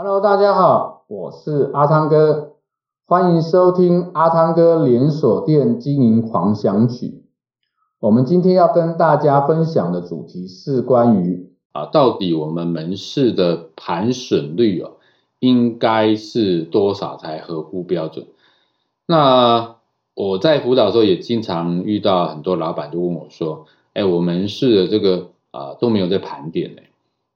Hello，大家好，我是阿汤哥，欢迎收听阿汤哥连锁店经营狂想曲。我们今天要跟大家分享的主题是关于啊，到底我们门市的盘损率哦，应该是多少才合乎标准？那我在辅导的时候也经常遇到很多老板就问我说：“哎，我门市的这个啊都没有在盘点呢。”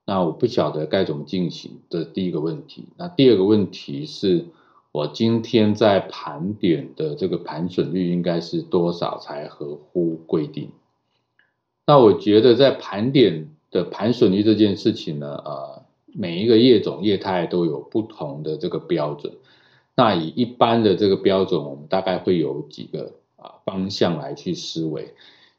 那我不晓得该怎么进行，这是第一个问题。那第二个问题是，我今天在盘点的这个盘损率应该是多少才合乎规定？那我觉得在盘点的盘损率这件事情呢，呃，每一个业种业态都有不同的这个标准。那以一般的这个标准，我们大概会有几个啊方向来去思维。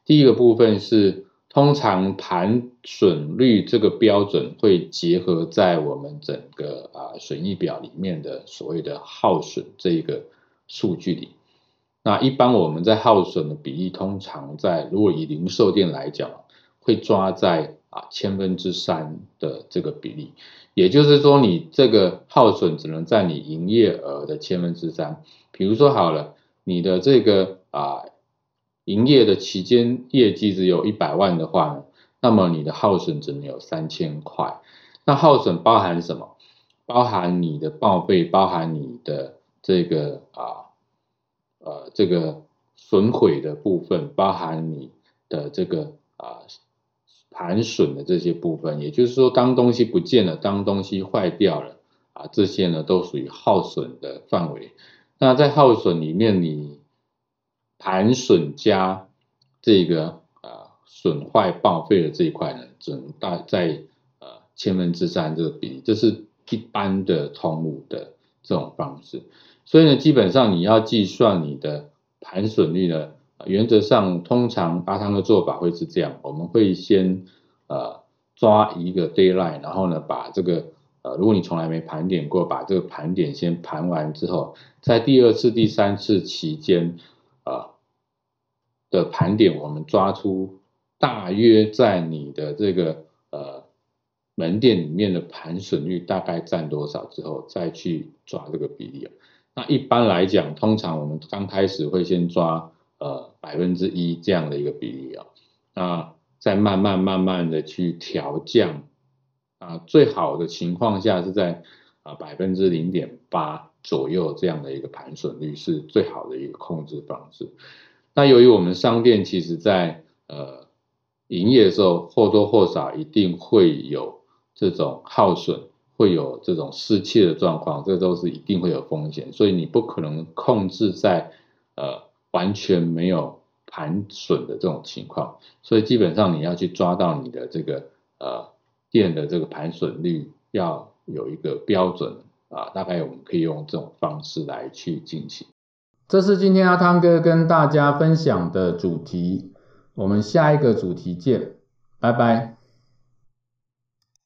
第一个部分是。通常盘损率这个标准会结合在我们整个啊损益表里面的所谓的耗损这一个数据里。那一般我们在耗损的比例，通常在如果以零售店来讲，会抓在啊千分之三的这个比例。也就是说，你这个耗损只能占你营业额的千分之三。比如说好了，你的这个啊。营业的期间业绩只有一百万的话呢，那么你的耗损只能有三千块。那耗损包含什么？包含你的报废，包含你的这个啊呃这个损毁的部分，包含你的这个啊盘损的这些部分。也就是说，当东西不见了，当东西坏掉了啊，这些呢都属于耗损的范围。那在耗损里面，你盘损加这个呃损坏报废的这一块呢，只能大在呃千分之三这个比例，这是一般的通路的这种方式。所以呢，基本上你要计算你的盘损率呢，原则上通常阿汤的做法会是这样：我们会先呃抓一个 deadline，然后呢把这个呃如果你从来没盘点过，把这个盘点先盘完之后，在第二次、第三次期间。的盘点，我们抓出大约在你的这个呃门店里面的盘损率大概占多少之后，再去抓这个比例。那一般来讲，通常我们刚开始会先抓呃百分之一这样的一个比例啊，那再慢慢慢慢的去调降啊，最好的情况下是在啊百分之零点八左右这样的一个盘损率是最好的一个控制方式。那由于我们商店其实在呃营业的时候或多或少一定会有这种耗损，会有这种失窃的状况，这都是一定会有风险，所以你不可能控制在呃完全没有盘损的这种情况，所以基本上你要去抓到你的这个呃店的这个盘损率要有一个标准啊，大概我们可以用这种方式来去进行。这是今天阿汤哥跟大家分享的主题，我们下一个主题见，拜拜。